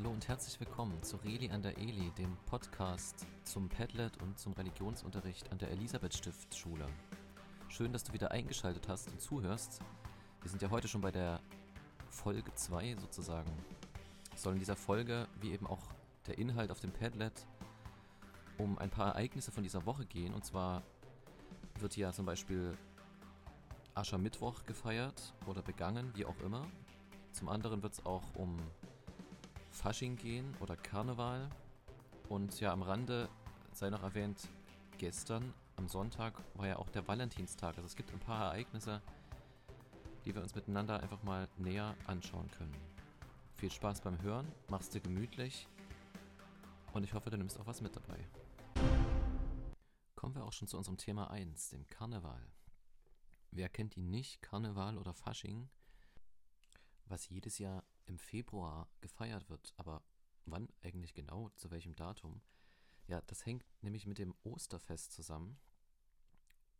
Hallo und herzlich willkommen zu Reli an der Eli, dem Podcast zum Padlet und zum Religionsunterricht an der Elisabeth Stift Schule. Schön, dass du wieder eingeschaltet hast und zuhörst. Wir sind ja heute schon bei der Folge 2 sozusagen. Es soll in dieser Folge, wie eben auch der Inhalt auf dem Padlet, um ein paar Ereignisse von dieser Woche gehen. Und zwar wird ja zum Beispiel Aschermittwoch gefeiert oder begangen, wie auch immer. Zum anderen wird es auch um Fasching gehen oder Karneval. Und ja, am Rande sei noch erwähnt, gestern am Sonntag war ja auch der Valentinstag. Also es gibt ein paar Ereignisse, die wir uns miteinander einfach mal näher anschauen können. Viel Spaß beim Hören, mach's dir gemütlich und ich hoffe, du nimmst auch was mit dabei. Kommen wir auch schon zu unserem Thema 1, dem Karneval. Wer kennt ihn nicht, Karneval oder Fasching, was jedes Jahr im Februar gefeiert wird. Aber wann eigentlich genau, zu welchem Datum? Ja, das hängt nämlich mit dem Osterfest zusammen.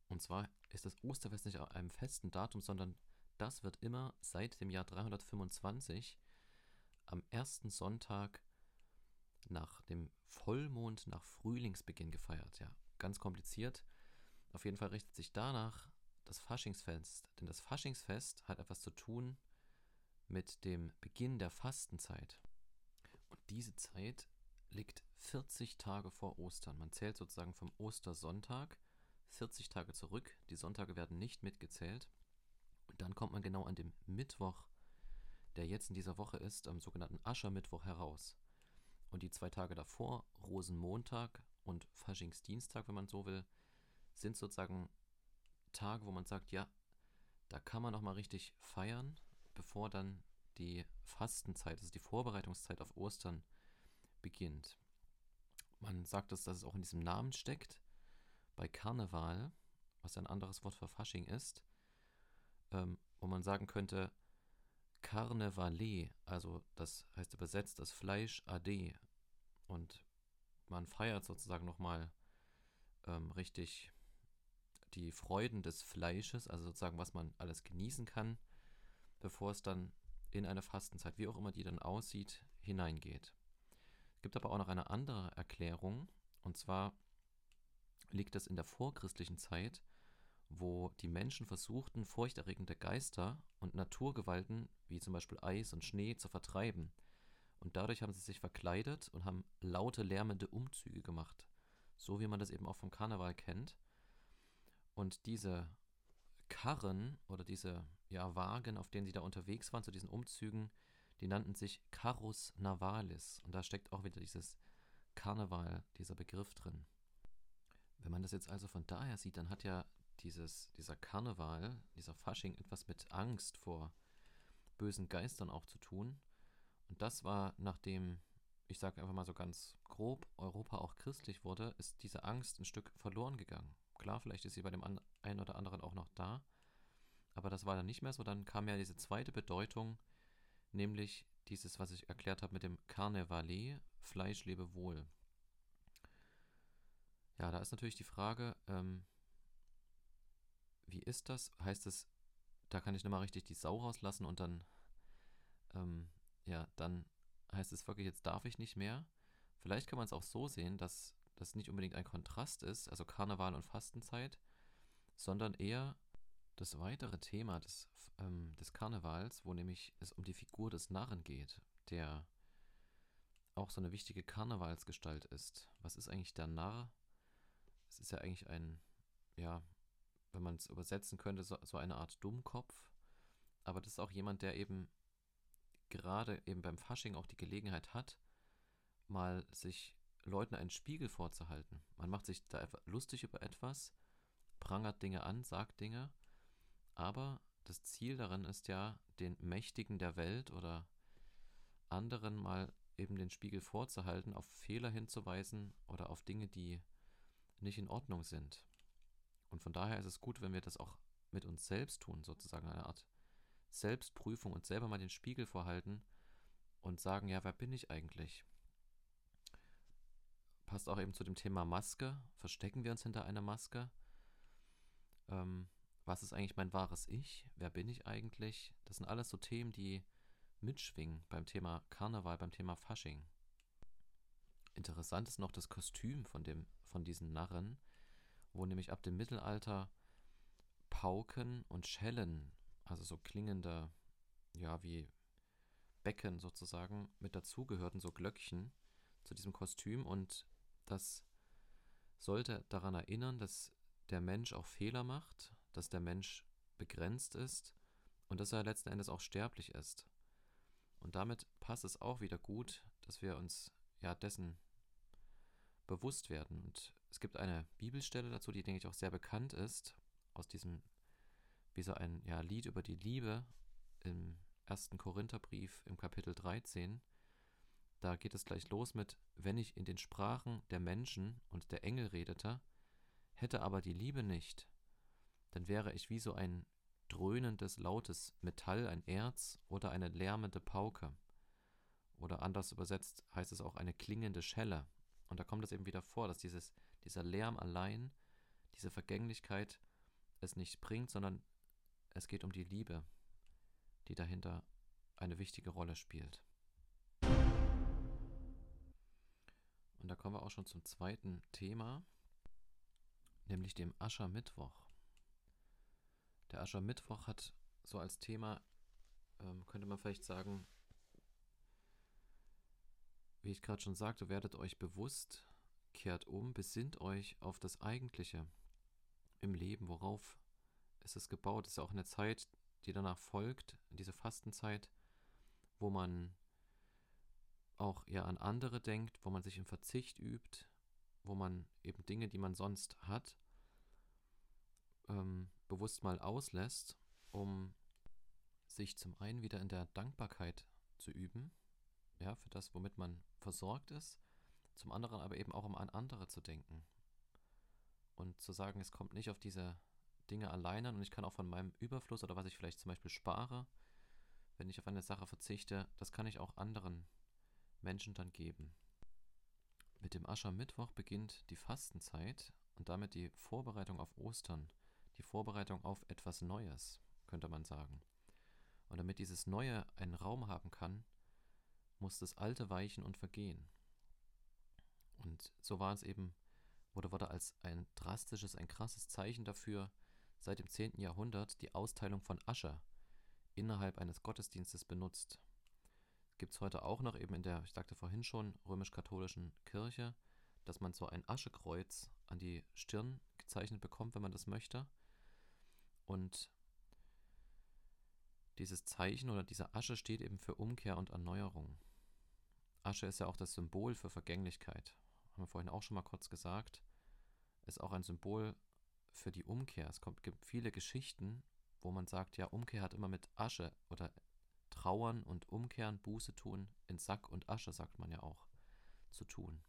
Und zwar ist das Osterfest nicht auf einem festen Datum, sondern das wird immer seit dem Jahr 325 am ersten Sonntag nach dem Vollmond nach Frühlingsbeginn gefeiert. Ja, ganz kompliziert. Auf jeden Fall richtet sich danach das Faschingsfest. Denn das Faschingsfest hat etwas zu tun mit dem Beginn der Fastenzeit. Und diese Zeit liegt 40 Tage vor Ostern. Man zählt sozusagen vom Ostersonntag 40 Tage zurück. Die Sonntage werden nicht mitgezählt. Und dann kommt man genau an dem Mittwoch, der jetzt in dieser Woche ist, am sogenannten Aschermittwoch heraus. Und die zwei Tage davor, Rosenmontag und Faschingsdienstag, wenn man so will, sind sozusagen Tage, wo man sagt, ja, da kann man noch mal richtig feiern, bevor dann die Fastenzeit, also die Vorbereitungszeit auf Ostern beginnt. Man sagt es, dass es auch in diesem Namen steckt. Bei Karneval, was ein anderes Wort für Fasching ist, ähm, wo man sagen könnte, Carnevale, also das heißt übersetzt das Fleisch Ade. Und man feiert sozusagen nochmal ähm, richtig die Freuden des Fleisches, also sozusagen, was man alles genießen kann, bevor es dann in eine Fastenzeit, wie auch immer die dann aussieht, hineingeht. Es gibt aber auch noch eine andere Erklärung, und zwar liegt das in der vorchristlichen Zeit, wo die Menschen versuchten, furchterregende Geister und Naturgewalten, wie zum Beispiel Eis und Schnee, zu vertreiben. Und dadurch haben sie sich verkleidet und haben laute, lärmende Umzüge gemacht. So wie man das eben auch vom Karneval kennt. Und diese Karren oder diese ja, Wagen, auf denen sie da unterwegs waren, zu diesen Umzügen, die nannten sich Carus Navalis. Und da steckt auch wieder dieses Karneval, dieser Begriff drin. Wenn man das jetzt also von daher sieht, dann hat ja dieses, dieser Karneval, dieser Fasching etwas mit Angst vor bösen Geistern auch zu tun. Und das war, nachdem, ich sage einfach mal so ganz grob, Europa auch christlich wurde, ist diese Angst ein Stück verloren gegangen. Klar, vielleicht ist sie bei dem einen oder anderen auch noch da, aber das war dann nicht mehr so. Dann kam ja diese zweite Bedeutung, nämlich dieses, was ich erklärt habe mit dem Carnevale, Fleisch lebe wohl. Ja, da ist natürlich die Frage, ähm, wie ist das? Heißt es, da kann ich nochmal richtig die Sau rauslassen und dann, ähm, ja, dann heißt es wirklich, jetzt darf ich nicht mehr. Vielleicht kann man es auch so sehen, dass das nicht unbedingt ein Kontrast ist, also Karneval und Fastenzeit, sondern eher das weitere Thema des, ähm, des Karnevals, wo nämlich es um die Figur des Narren geht, der auch so eine wichtige Karnevalsgestalt ist. Was ist eigentlich der Narr? Es ist ja eigentlich ein, ja, wenn man es übersetzen könnte, so, so eine Art Dummkopf. Aber das ist auch jemand, der eben gerade eben beim Fasching auch die Gelegenheit hat, mal sich Leuten einen Spiegel vorzuhalten. Man macht sich da lustig über etwas, prangert Dinge an, sagt Dinge, aber das Ziel darin ist ja, den Mächtigen der Welt oder anderen mal eben den Spiegel vorzuhalten, auf Fehler hinzuweisen oder auf Dinge, die nicht in Ordnung sind. Und von daher ist es gut, wenn wir das auch mit uns selbst tun, sozusagen eine Art Selbstprüfung und selber mal den Spiegel vorhalten und sagen, ja, wer bin ich eigentlich? Passt auch eben zu dem Thema Maske. Verstecken wir uns hinter einer Maske? Ähm, was ist eigentlich mein wahres Ich? Wer bin ich eigentlich? Das sind alles so Themen, die mitschwingen beim Thema Karneval, beim Thema Fasching. Interessant ist noch das Kostüm von, dem, von diesen Narren, wo nämlich ab dem Mittelalter Pauken und Schellen, also so klingende, ja, wie Becken sozusagen, mit dazugehörten, so Glöckchen zu diesem Kostüm. Und das sollte daran erinnern, dass der Mensch auch Fehler macht, dass der Mensch begrenzt ist und dass er letzten Endes auch sterblich ist. Und damit passt es auch wieder gut, dass wir uns ja dessen bewusst werden. Und es gibt eine Bibelstelle dazu, die, denke ich, auch sehr bekannt ist, aus diesem, wie so ein ja, Lied über die Liebe im ersten Korintherbrief im Kapitel 13. Da geht es gleich los mit, wenn ich in den Sprachen der Menschen und der Engel redete, hätte aber die Liebe nicht, dann wäre ich wie so ein dröhnendes, lautes Metall, ein Erz oder eine lärmende Pauke. Oder anders übersetzt heißt es auch eine klingende Schelle. Und da kommt es eben wieder vor, dass dieses, dieser Lärm allein, diese Vergänglichkeit es nicht bringt, sondern es geht um die Liebe, die dahinter eine wichtige Rolle spielt. Und da kommen wir auch schon zum zweiten Thema, nämlich dem Aschermittwoch. Der Aschermittwoch hat so als Thema, ähm, könnte man vielleicht sagen, wie ich gerade schon sagte, werdet euch bewusst, kehrt um, besinnt euch auf das Eigentliche im Leben, worauf ist es gebaut. Ist auch eine Zeit, die danach folgt, diese Fastenzeit, wo man auch eher an andere denkt, wo man sich im Verzicht übt, wo man eben Dinge, die man sonst hat, ähm, bewusst mal auslässt, um sich zum einen wieder in der Dankbarkeit zu üben, ja, für das, womit man versorgt ist, zum anderen aber eben auch um an andere zu denken und zu sagen, es kommt nicht auf diese Dinge allein an und ich kann auch von meinem Überfluss oder was ich vielleicht zum Beispiel spare, wenn ich auf eine Sache verzichte, das kann ich auch anderen Menschen dann geben. Mit dem Aschermittwoch beginnt die Fastenzeit und damit die Vorbereitung auf Ostern die Vorbereitung auf etwas Neues, könnte man sagen. Und damit dieses Neue einen Raum haben kann, muss das Alte weichen und vergehen. Und so war es eben, oder wurde als ein drastisches, ein krasses Zeichen dafür seit dem 10. Jahrhundert die Austeilung von Asche innerhalb eines Gottesdienstes benutzt. Gibt es heute auch noch eben in der, ich sagte vorhin schon, römisch-katholischen Kirche, dass man so ein Aschekreuz an die Stirn gezeichnet bekommt, wenn man das möchte. Und dieses Zeichen oder diese Asche steht eben für Umkehr und Erneuerung. Asche ist ja auch das Symbol für Vergänglichkeit. Haben wir vorhin auch schon mal kurz gesagt. Ist auch ein Symbol für die Umkehr. Es kommt, gibt viele Geschichten, wo man sagt, ja, Umkehr hat immer mit Asche oder Trauern und Umkehren, Buße tun, in Sack und Asche, sagt man ja auch, zu tun.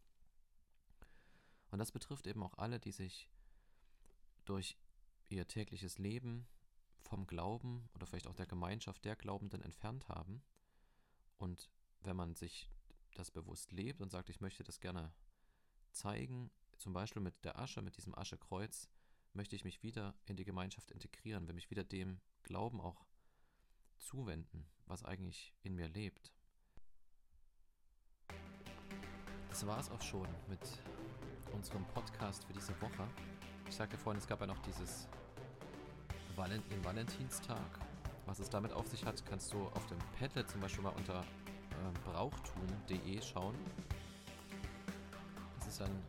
Und das betrifft eben auch alle, die sich durch ihr tägliches Leben vom Glauben oder vielleicht auch der Gemeinschaft der Glaubenden entfernt haben. Und wenn man sich das bewusst lebt und sagt, ich möchte das gerne zeigen, zum Beispiel mit der Asche, mit diesem Aschekreuz, möchte ich mich wieder in die Gemeinschaft integrieren, will mich wieder dem Glauben auch zuwenden, was eigentlich in mir lebt. Das war es auch schon mit unserem Podcast für diese Woche. Ich sagte vorhin, es gab ja noch dieses den Valentinstag. Was es damit auf sich hat, kannst du auf dem Padlet zum Beispiel mal unter äh, brauchtum.de schauen. Das ist ein,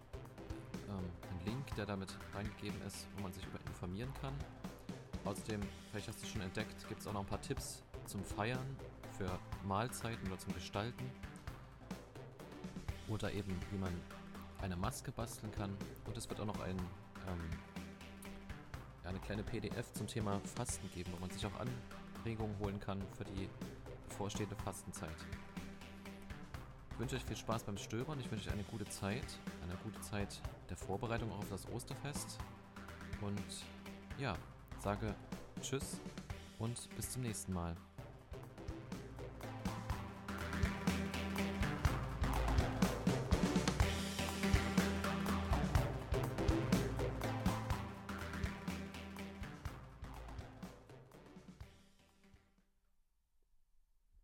ähm, ein Link, der damit reingegeben ist, wo man sich über informieren kann. Außerdem, vielleicht hast du schon entdeckt, gibt es auch noch ein paar Tipps zum Feiern, für Mahlzeiten oder zum Gestalten. Oder eben, wie man eine Maske basteln kann. Und es wird auch noch ein ähm, eine kleine PDF zum Thema Fasten geben, wo man sich auch Anregungen holen kann für die bevorstehende Fastenzeit. Ich wünsche euch viel Spaß beim Stöbern. Ich wünsche euch eine gute Zeit, eine gute Zeit der Vorbereitung auch auf das Osterfest. Und ja, sage Tschüss und bis zum nächsten Mal.